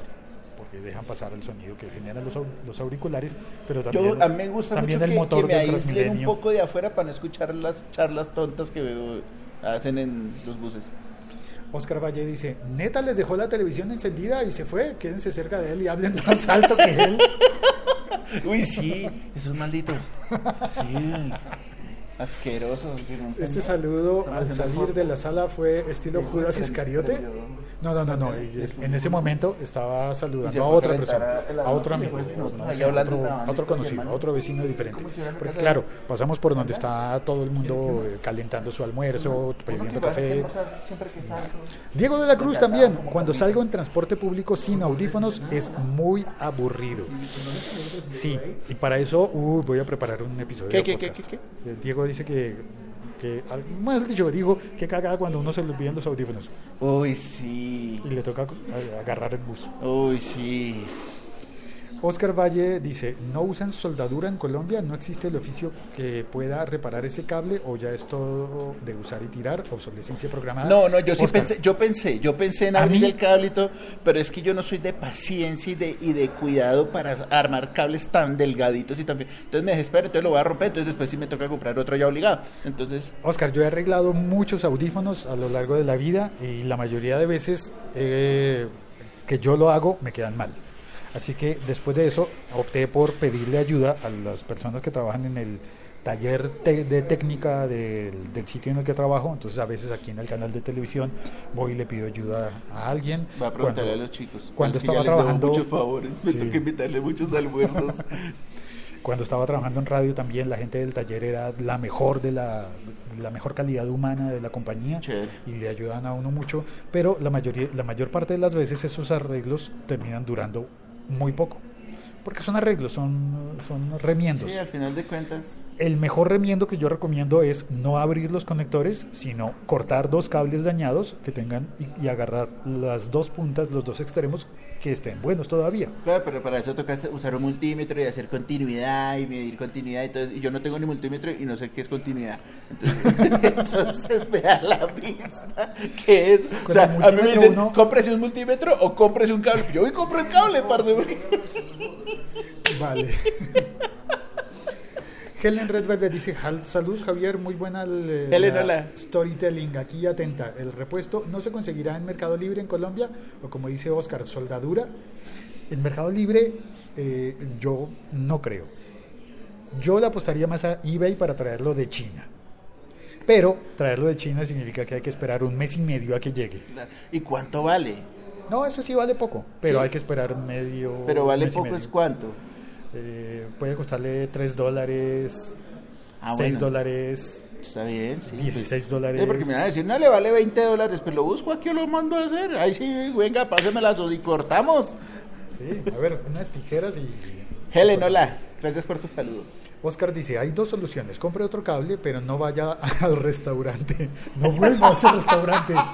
porque dejan pasar el sonido que generan los, los auriculares, pero también, Yo, a mí me gusta también mucho el que, motor que me del aíslen un poco de afuera para no escuchar las charlas tontas que veo, hacen en los buses. Oscar Valle dice, neta les dejó la televisión encendida y se fue, quédense cerca de él y hablen más alto que él. Uy, sí, eso es maldito. Sí, asqueroso. Este saludo al salir de la sala fue estilo Judas Iscariote. No, no, no, no. En ese momento estaba saludando a otra persona, a- otro amigo, a otro, a conocido, a otro vecino diferente. Porque claro, pasamos por donde está todo el mundo eh, calentando su almuerzo, pidiendo café. Diego de la Cruz también, cuando salgo en transporte público sin audífonos es muy aburrido. Sí, y para eso uy, voy a preparar un episodio. ¿Qué, qué, qué, qué, Eh, Diego dice que, que más dicho, dijo que cagada cuando uno se le olvidan los audífonos Uy, sí. y le toca agarrar el bus. Uy, sí. Oscar Valle dice, ¿no usan soldadura en Colombia? ¿No existe el oficio que pueda reparar ese cable o ya es todo de usar y tirar? ¿Obsolescencia programada? No, no, yo sí pensé, yo pensé, yo pensé en ¿A abrir el cable y todo, pero es que yo no soy de paciencia y de, y de cuidado para armar cables tan delgaditos y tan Entonces me desespero, entonces lo voy a romper, entonces después sí me toca comprar otro ya obligado. Entonces, Oscar, yo he arreglado muchos audífonos a lo largo de la vida y la mayoría de veces eh, que yo lo hago me quedan mal. Así que después de eso opté por pedirle ayuda a las personas que trabajan en el taller de técnica del, del sitio en el que trabajo. Entonces a veces aquí en el canal de televisión voy y le pido ayuda a alguien. voy a preguntarle Cuando- a los chicos. cuando Es que ya estaba trabajando- muchos favores, me Sí. toca invitarle muchos almuerzos. Cuando estaba trabajando en radio también la gente del taller era la mejor de la, la mejor calidad humana de la compañía Chévere. y le ayudan a uno mucho, pero la mayoría la mayor parte de las veces esos arreglos terminan durando muy poco. Porque son arreglos, son, son remiendos. Sí, al final de cuentas, El mejor remiendo que yo recomiendo es no abrir los conectores, sino cortar dos cables dañados que tengan y, y agarrar las dos puntas, los dos extremos que estén buenos todavía. claro, pero para eso toca usar un multímetro y hacer continuidad y medir continuidad y todo eso, y yo no tengo ni multímetro y no sé qué es continuidad. Entonces, entonces me da la misma que es. O Con sea, el a mí me multímetro dicen, uno- cómprese un multímetro o cómprese un cable. Yo voy y compro el cable, parce. Vale. Helen Red Velvet dice, "Jal- saludos Javier, muy buena el, Helen, la hola. storytelling, aquí atenta. El repuesto no se conseguirá en Mercado Libre en Colombia, o como dice Oscar, soldadura. En Mercado Libre eh, yo no creo. Yo le apostaría más a eBay para traerlo de China. Pero traerlo de China significa que hay que esperar un mes y medio a que llegue. ¿Y cuánto vale? No, eso sí vale poco, pero Sí. hay que esperar medio Pero vale mes y poco, medio. ¿es cuánto? Eh, puede costarle 3 dólares. Ah, 6 bueno. dólares, Está bien, sí. 16 dólares. Sí, porque me van a decir, no le vale 20 dólares, pero lo busco aquí, lo mando a hacer. Ahí sí, venga, pásemelas y cortamos. Sí, a ver, unas tijeras y... Helen, hola. Gracias por tu saludo. Oscar dice, hay dos soluciones, compre otro cable, pero no vaya al restaurante, no vuelva a ese restaurante.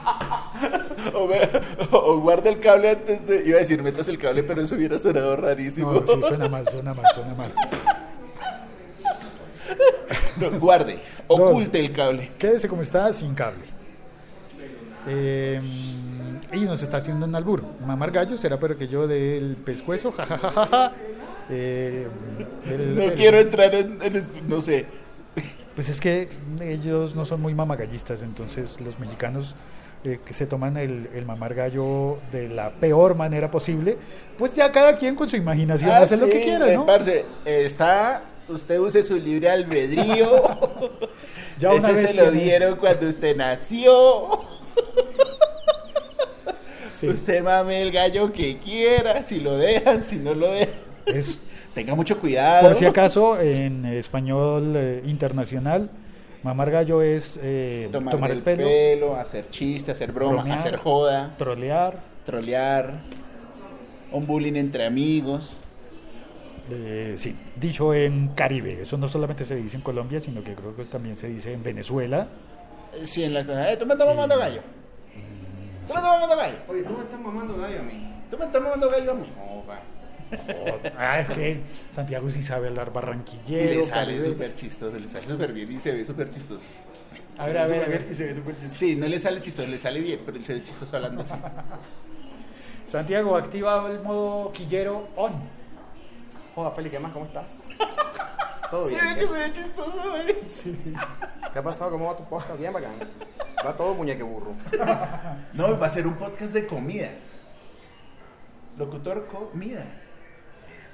O, me- o guarda el cable antes de. Iba a decir, metas el cable, pero eso hubiera sonado rarísimo. No, sí, suena mal, suena mal, suena mal. No, guarde, oculte el cable. Quédese como está, sin cable. Eh, y nos está haciendo un albur. Mamar gallo será pero que yo del pescuezo, jajajaja. Eh, el- No el- quiero entrar en, No sé. Pues es que ellos no son muy mamagallistas, entonces los mexicanos eh, que se toman el, el mamar gallo de la peor manera posible, pues ya cada quien con su imaginación hace lo Ah, que quiera, eh, ¿no? parce, está. Usted use su libre albedrío. Ya una Ese vez se lo dieron cuando usted nació. Sí, Usted mame el gallo que quiera, si lo dejan, si no lo dejan. Es, Tenga mucho cuidado. por si acaso, en español eh, internacional, mamar gallo es eh, tomar, tomar, el el pelo, hacer chiste, hacer broma, bromear, hacer joda, trolear, trolear, un bullying entre amigos. eh, sí, dicho en Caribe. Eso no solamente se dice en Colombia, sino que creo que también se dice en Venezuela. Sí, en la cosa. Eh, tú me estás mamando gallo. Tú me estás mamando gallo. Oye, tú me estás mamando gallo a mí. Tú me estás mamando gallo a mí. Ah, es que Santiago sí sabe hablar Y barranquillero. le sale súper chistoso, le sale súper bien y se ve súper chistoso. A ver, a ver, a ver. Y se ve súper chistoso. Sí, no le sale chistoso, le sale bien, pero él se ve chistoso hablando así. Santiago, activa el modo quillero on. Joda, Feli, ¿qué más? ¿Cómo estás? Todo Se bien. ve que se ve chistoso, güey. Sí, sí. ¿Qué ha pasado? ¿Cómo va tu podcast? Bien bacán. Va todo muñeque burro. No, va a ser un podcast de comida. Locutor comida.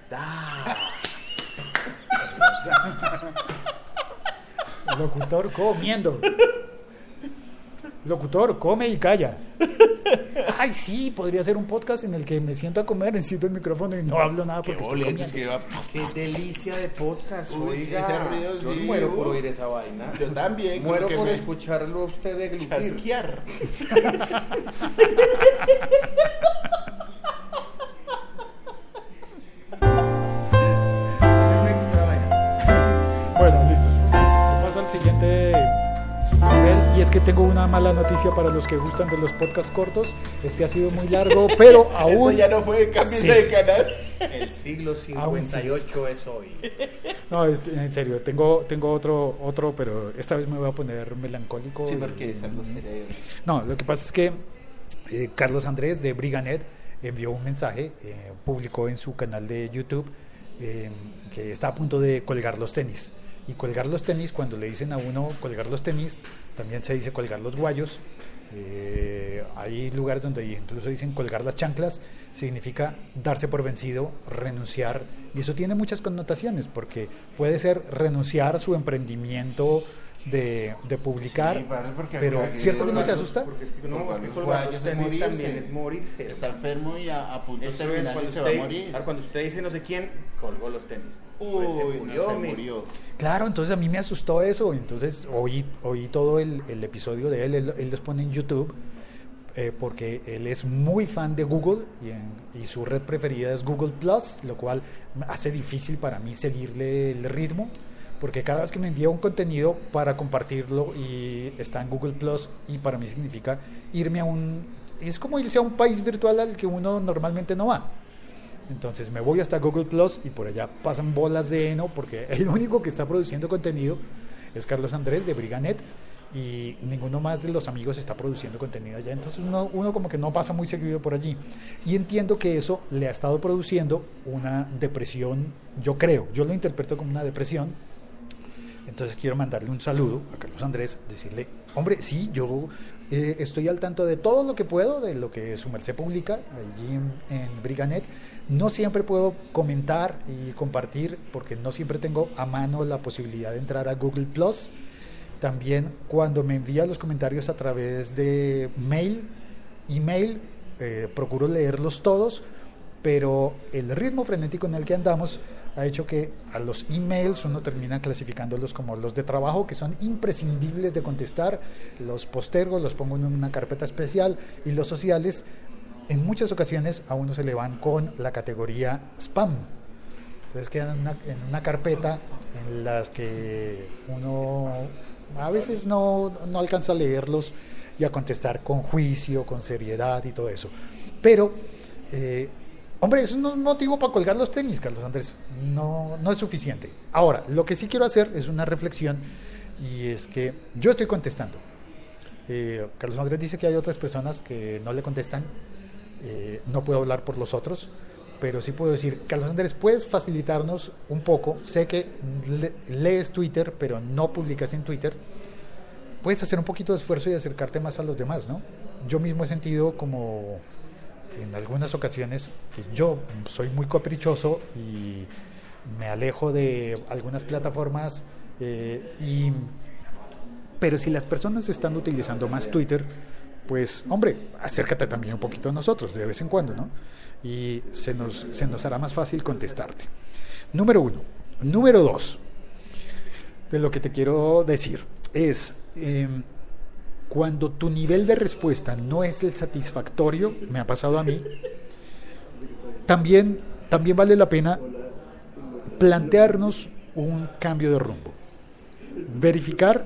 Locutor comiendo. Locutor, come y calla. Ay, sí, podría ser un podcast en el que me siento a comer, enciendo el micrófono y no hablo nada Qué porque estoy boletos comiendo. que va. Qué delicia de podcast, Uy, sí, oiga. ese ruido, Yo sí, muero por oír esa vaina. Yo también. Muero por me- escucharlo a usted de glupir. Chasquear. una mala noticia para los que gustan de los podcasts cortos. Este ha sido muy largo, pero Esto aún ya no fue Sí. de canal. El siglo Aún sí. 58 es hoy. No, este, en serio, tengo, tengo otro, otro, pero esta vez me voy a poner melancólico. Sí, porque es algo serio. No, lo que pasa es que eh, Carlos Andrés de Briganet envió un mensaje, eh, publicó en su canal de YouTube eh, que está a punto de colgar los tenis. Y colgar los tenis, cuando le dicen a uno colgar los tenis, también se dice colgar los guayos. Eh, hay lugares donde incluso dicen colgar las chanclas, significa darse por vencido, renunciar. Y eso tiene muchas connotaciones, porque puede ser renunciar a su emprendimiento de, de publicar, Sí, padre, porque pero ¿cierto que uno se asusta? Porque es que no, es que Los colgar tenis morirse. también es morirse. Está enfermo y a, a punto de Eso es terminar cuando y se va a morir. claro, cuando usted dice no sé quién, colgó los tenis. Pues se Uy, murió, no, se murió. Claro, entonces a mí me asustó eso. Entonces oí, oí todo el, el episodio de él, él, él los pone en YouTube, eh, porque él es muy fan de Google y, en- y su red preferida es Google Plus, lo cual me hace difícil para mí seguirle el ritmo, porque cada vez que me envía un contenido para compartirlo y está en Google Plus y para mí significa irme a un... Es como irse a un país virtual al que uno normalmente no va. Entonces me voy hasta Google Plus y por allá pasan bolas de heno porque el único que está produciendo contenido es Carlos Andrés de Briganet y ninguno más de los amigos está produciendo contenido allá. Entonces uno, uno como que no pasa muy seguido por allí. Y entiendo que eso le ha estado produciendo una depresión, yo creo, yo lo interpreto como una depresión. Entonces quiero mandarle un saludo a Carlos Andrés, decirle, hombre, sí, yo eh, estoy al tanto de todo lo que puedo, de lo que su merced publica allí en, en Briganet. No siempre puedo comentar y compartir porque no siempre tengo a mano la posibilidad de entrar a Google Plus. También cuando me envía los comentarios a través de mail, email, eh, procuro leerlos todos, pero el ritmo frenético en el que andamos ha hecho que a los emails uno termina clasificándolos como los de trabajo que son imprescindibles de contestar, los postergo, los pongo en una carpeta especial y los sociales en muchas ocasiones a uno se le van con la categoría spam. Entonces quedan en una, carpeta en las que uno a veces no, no alcanza a leerlos y a contestar con juicio, con seriedad y todo eso. Pero, eh, hombre, es motivo para colgar los tenis, Carlos Andrés. No, no es suficiente. Ahora, lo que sí quiero hacer es una reflexión y es que yo estoy contestando. Eh, Carlos Andrés dice que hay otras personas que no le contestan. Eh, no puedo hablar por los otros, pero sí puedo decir, Carlos Andrés, ¿puedes facilitarnos un poco? Sé que le- lees Twitter, pero no publicas en Twitter. Puedes hacer un poquito de esfuerzo y acercarte más a los demás, ¿no? Yo mismo he sentido como en algunas ocasiones que yo soy muy caprichoso y me alejo de algunas plataformas eh, y pero si las personas están utilizando más Twitter, pues hombre, acércate también un poquito a nosotros de vez en cuando, ¿no? Y se nos, se nos hará más fácil contestarte. Número uno. Número dos, de lo que te quiero decir es, eh, cuando tu nivel de respuesta no es el satisfactorio, me ha pasado a mí, también, también vale la pena plantearnos un cambio de rumbo. Verificar,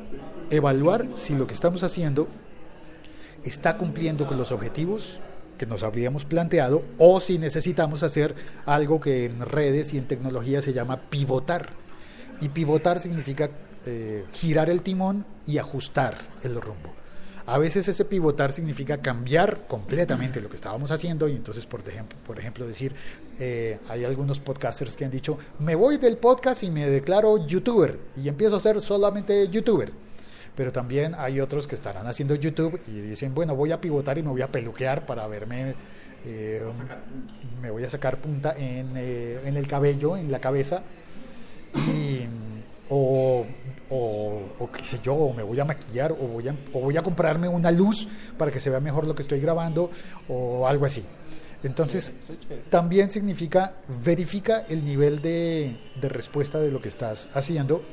evaluar si lo que estamos haciendo está cumpliendo con los objetivos que nos habríamos planteado o si necesitamos hacer algo que en redes y en tecnología se llama pivotar. Y pivotar significa eh, girar el timón y ajustar el rumbo. A veces ese pivotar significa cambiar completamente lo que estábamos haciendo y entonces, por ejemplo, por ejemplo decir, eh, hay algunos podcasters que han dicho, me voy del podcast y me declaro youtuber y empiezo a ser solamente youtuber. Pero también hay otros que estarán haciendo YouTube y dicen, bueno, voy a pivotar y me voy a peluquear para verme, eh, me voy a sacar punta en, eh, en el cabello, en la cabeza y, o, o, o qué sé yo, o me voy a maquillar, o voy a, o voy a comprarme una luz para que se vea mejor lo que estoy grabando, o algo así. Entonces, también significa, verifica el nivel de, de respuesta de lo que estás haciendo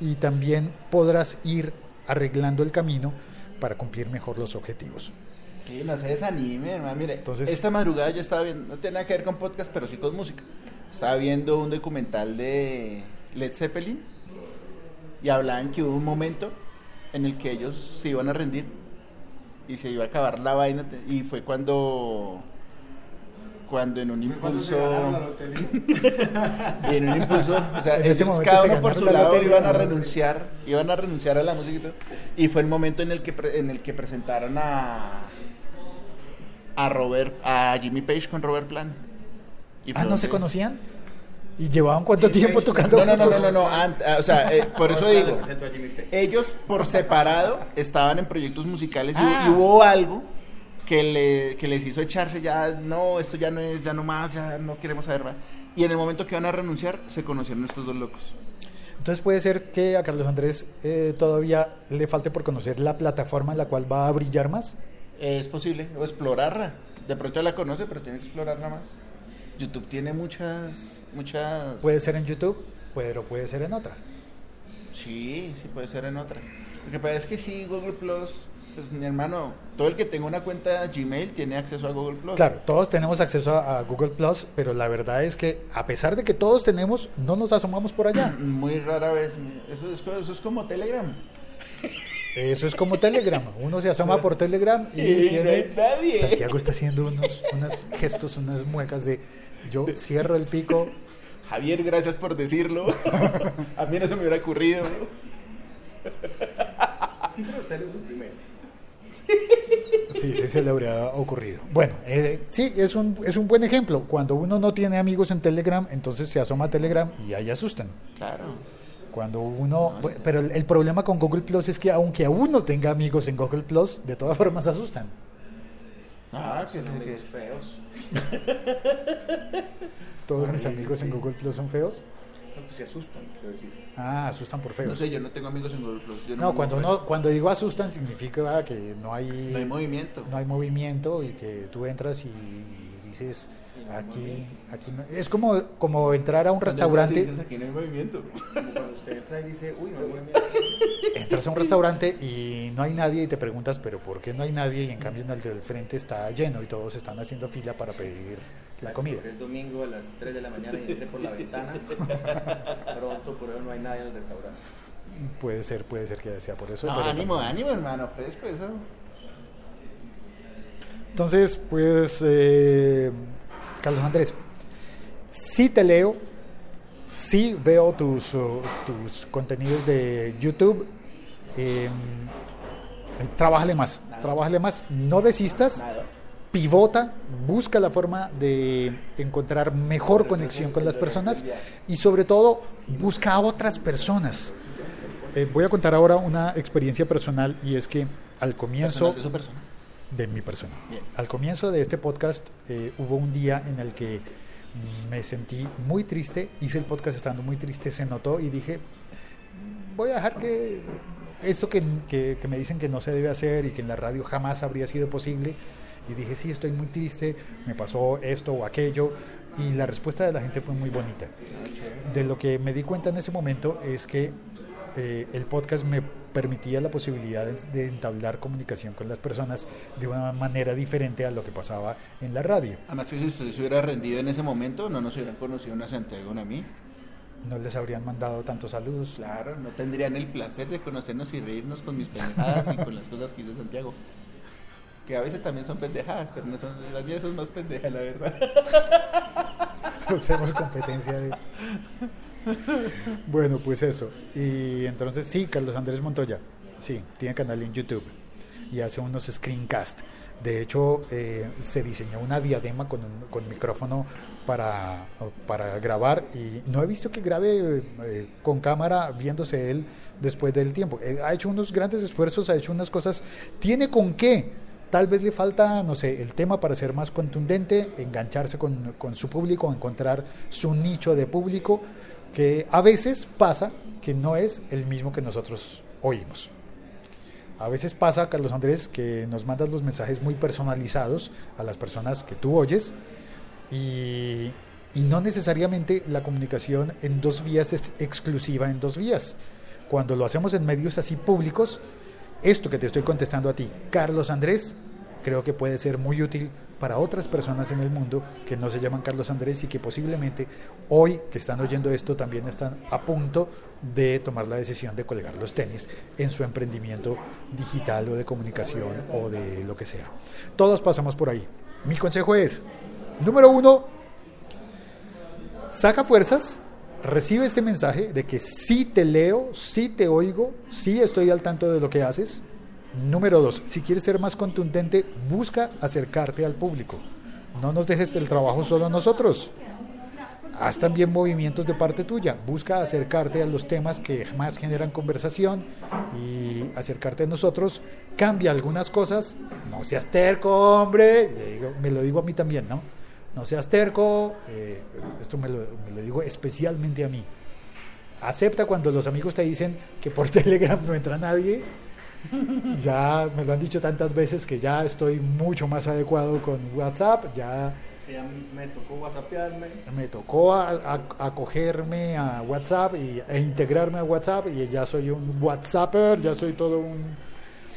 y también podrás ir arreglando el camino para cumplir mejor los objetivos. Sí, no se desanime, hermano. Mire, Entonces- esta madrugada yo estaba viendo, no tiene nada que ver con podcast, pero sí con música. Estaba viendo un documental de Led Zeppelin y hablaban que hubo un momento en el que ellos se iban a rendir y se iba a acabar la vaina y fue cuando cuando en un impulso y en un impulso o sea En ese ellos momento cada uno por su la lado lotería, iban a renunciar iban a renunciar a la música y todo. Y fue el momento en el que pre- en el que presentaron a a Robert a Jimmy Page con Robert Plant. Y Ah, ¿no se conocían? ¿Y llevaban cuánto tiempo tocando no, no, no, no, no, ah, o sea, eh, por eso digo, ellos por separado estaban en proyectos musicales y, Ah. y hubo algo que, le, que les hizo echarse ya, no, esto ya no es, ya no más, ya no queremos saber más. Y en el momento que van a renunciar, se conocieron estos dos locos. Entonces puede ser que a Carlos Andrés eh, todavía le falte por conocer la plataforma en la cual va a brillar más. Es posible, o explorarla. De pronto la conoce, pero tiene que explorarla más. YouTube tiene muchas, muchas... Puede ser en YouTube, pero puede ser en otra. Sí, sí puede ser en otra. Lo que pasa es que sí, Google Plus, pues mi hermano, todo el que tenga una cuenta Gmail tiene acceso a Google Plus. Claro, todos tenemos acceso a, a Google Plus, pero la verdad es que a pesar de que todos tenemos, no nos asomamos por allá. Muy rara vez. Eso es, co- eso es como Telegram. Eso es como Telegram. Uno se asoma por Telegram y, Y no tiene. hay nadie. Santiago está haciendo unos, unos gestos, unas muecas de. Yo cierro el pico. Javier, gracias por decirlo. a mí no se me hubiera ocurrido. Sí, pero usted lo primero. Sí, sí se le habría ocurrido. Bueno, eh, sí, es un, es un buen ejemplo. Cuando uno no tiene amigos en Telegram, entonces se asoma a Telegram y ahí asustan. Claro. Cuando uno, bu- pero el, el problema con Google Plus es que aunque a uno tenga amigos en Google Plus, de todas formas asustan. Ah, que, Son que- amigos feos. Todos mis amigos en Google Plus son feos. No, pues se asustan, quiero decir. Ah, asustan por feos. No sé, yo no tengo amigos en Google Plus. yo No, cuando uno, cuando digo asustan significa que no hay. No hay movimiento. no hay movimiento y que tú entras y dices, Aquí, aquí no- es como, como entrar a un restaurante. dices, aquí no hay movimiento. Como cuando usted entra y dice, uy, no hay movimiento. Entras a un restaurante y no hay nadie y te preguntas, pero ¿por qué no hay nadie? Y en cambio en el del frente está lleno y todos están haciendo fila para pedir la comida. Porque Es domingo a las 3 de la mañana y entré por la ventana. Pronto, por eso no hay nadie en el restaurante. Puede ser, puede ser que sea por eso. No, pero ánimo, también- ánimo, hermano, fresco eso. Entonces, pues, eh, Carlos Andrés, sí te leo, sí veo tus, uh, tus contenidos de YouTube. Eh, trabájale más, trabájale más, no desistas, Nada. pivota, busca la forma de encontrar mejor conexión con las personas y sobre todo busca a otras personas. Eh, voy a contar ahora una experiencia personal y es que al comienzo Personal de mi persona. Bien. Al comienzo de este podcast eh, hubo un día en el que me sentí muy triste, hice el podcast estando muy triste, se notó y dije, voy a dejar que esto que, que- que me dicen que no se debe hacer y que en la radio jamás habría sido posible, y dije, sí, estoy muy triste, me pasó esto o aquello, y la respuesta de la gente fue muy bonita. De lo que me di cuenta en ese momento es que eh, el podcast me permitía la posibilidad de, entablar comunicación con las personas de una manera diferente a lo que pasaba en la radio. Además que si usted se hubiera rendido en ese momento, no nos hubieran conocido una Santiago a mí. No les habrían mandado tantos saludos. Claro, no tendrían el placer de conocernos y reírnos con mis pendejadas y con las cosas que hizo Santiago. Que a veces también son pendejadas, pero no son, las mías son más pendejas, la verdad. Hacemos competencia de... Bueno, pues eso. Y entonces sí, Carlos Andrés Montoya, sí, tiene canal en YouTube y hace unos screencast. De hecho, eh, se diseñó una diadema con, con micrófono para, para grabar y no he visto que grabe eh, con cámara viéndose él después del tiempo. Eh, ha hecho unos grandes esfuerzos, ha hecho unas cosas. ¿Tiene con qué? Tal vez le falta, no sé, el tema para ser más contundente, engancharse con, con su público, encontrar su nicho de público, que a veces pasa que no es el mismo que nosotros oímos. A veces pasa, Carlos Andrés, que nos mandas los mensajes muy personalizados a las personas que tú oyes y, y no necesariamente la comunicación en dos vías es exclusiva en dos vías. Cuando lo hacemos en medios así públicos, esto que te estoy contestando a ti, Carlos Andrés, creo que puede ser muy útil para otras personas en el mundo que no se llaman Carlos Andrés y que posiblemente hoy que están oyendo esto también están a punto de tomar la decisión de colgar los tenis en su emprendimiento digital o de comunicación o de lo que sea. Todos pasamos por ahí. Mi consejo es, número uno, saca fuerzas, recibe este mensaje de que sí te leo, sí te oigo, sí estoy al tanto de lo que haces. Número dos, si quieres ser más contundente, busca acercarte al público. No nos dejes el trabajo solo a nosotros. Haz también movimientos de parte tuya. Busca acercarte a los temas que más generan conversación y acercarte a nosotros. Cambia algunas cosas. No seas terco, hombre. Me lo digo a mí también, ¿no? No seas terco. eh, esto me lo, me lo digo especialmente a mí. Acepta cuando los amigos te dicen que por Telegram no entra nadie. Ya me lo han dicho tantas veces que ya estoy mucho más adecuado con WhatsApp. Ya Ya me tocó whatsappearme. me tocó a- a- acogerme a WhatsApp y, e integrarme a WhatsApp y ya soy un WhatsApper, ya soy todo un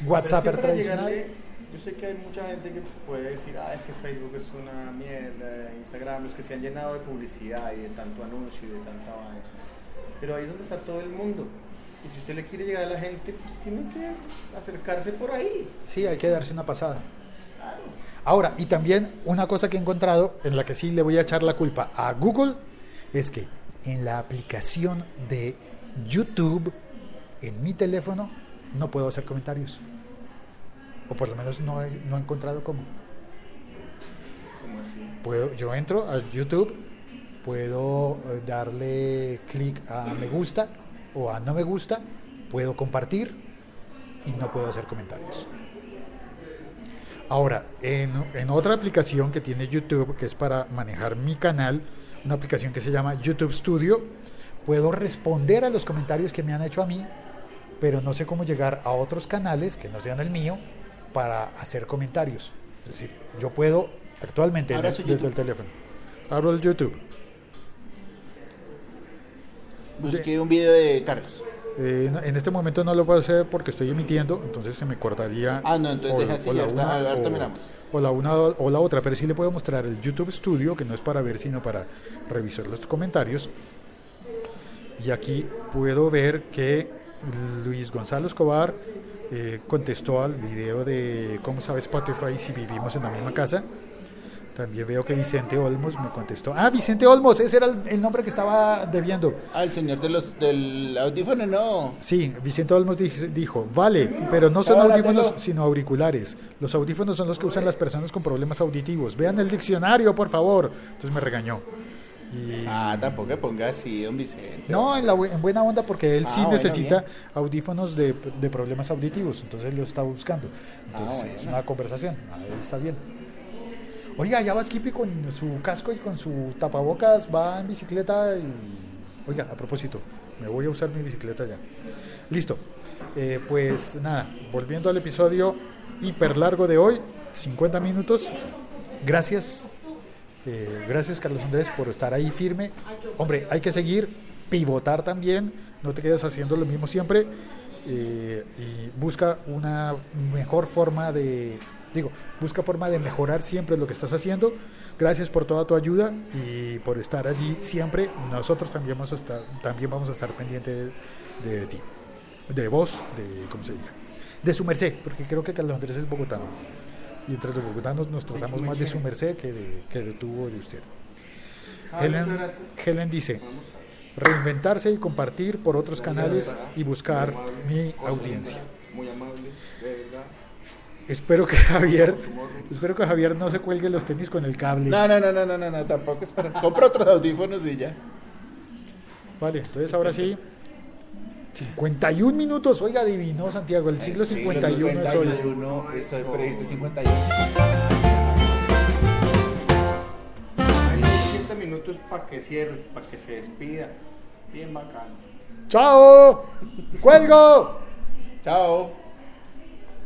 WhatsApper es que tradicional. llegarle, yo sé que hay mucha gente que puede decir, ah, es que Facebook es una mierda, Instagram, los que se han llenado de publicidad y de tanto anuncio y de tanta vaina. Pero ahí es donde está todo el mundo. Y si usted le quiere llegar a la gente, pues tiene que acercarse por ahí. Sí, hay que darse una pasada. Ahora, y también una cosa que he encontrado en la que sí le voy a echar la culpa a Google es que en la aplicación de YouTube en mi teléfono no puedo hacer comentarios. O por lo menos no he, no he encontrado cómo. Como así. Puedo, yo entro a YouTube, puedo eh, darle clic a me gusta o a no me gusta, puedo compartir y no puedo hacer comentarios. Ahora, en, en otra aplicación que tiene YouTube, que es para manejar mi canal, una aplicación que se llama YouTube Studio, puedo responder a los comentarios que me han hecho a mí, pero no sé cómo llegar a otros canales que no sean el mío para hacer comentarios. Es decir, yo puedo actualmente desde YouTube. el teléfono. Abro el YouTube. Busqué un video de Carlos. Eh, no- en este momento no lo puedo hacer porque estoy emitiendo, entonces se me cortaría. Ah, no, entonces o- deja así, o la ahorita- una ahorita o- miramos. O la una o la otra, pero sí le puedo mostrar el YouTube Studio, que no es para ver, sino para revisar los comentarios. Y aquí puedo ver que Luis Gonzalo Escobar eh, contestó al video de cómo sabe Spotify si vivimos en la misma casa. También veo que Vicente Olmos me contestó. Ah, Vicente Olmos, ese era el, el nombre que estaba debiendo. Ah, el señor de los, del audífono, no. Sí, Vicente Olmos dijo, dijo, vale, pero no son audífonos, sino auriculares. Los audífonos son los que usan las personas con problemas auditivos. Vean el diccionario, por favor. Entonces me regañó. Y- Ah, tampoco ponga así, don Vicente. no, en, la bu- en buena onda porque él Ah, sí bueno, necesita bien. audífonos de, de problemas auditivos, entonces lo está buscando. Entonces Ah, es bueno. una conversación, ahí está bien. Oiga, ya va Skippy con su casco y con su tapabocas, va en bicicleta y... Oiga, a propósito, me voy a usar mi bicicleta ya. Listo. Eh, pues nada, volviendo al episodio hiper largo de hoy, 50 minutos. Gracias. Eh, gracias Carlos Andrés por estar ahí firme. Hombre, hay que seguir, pivotar también, no te quedes haciendo lo mismo siempre eh, y busca una mejor forma de, digo, busca forma de mejorar siempre lo que estás haciendo. Gracias por toda tu ayuda y por estar allí siempre. Nosotros también vamos a estar, también vamos a estar pendientes de, de ti, de vos, de, ¿cómo se diga? De su merced, porque creo que Carlos Andrés es bogotano. Y entre los bogotanos nos tratamos más de su merced que de, que de tu o de usted. Ah, Helen. Helen dice, reinventarse y compartir por otros canales y buscar mi audiencia. Muy amable. Espero que Javier, espero que Javier no se cuelgue los tenis con el cable. No, no, no, no, no, no, no, tampoco es para. Compra otros audífonos y ya. Vale, entonces ahora sí. 51 minutos, oiga, adivinó Santiago, el siglo 51 es hoy. 51, estoy previsto 51. Hay 7 minutos para que cierre, para que se despida. Bien bacano. ¡Chao! ¡Cuelgo! Chao.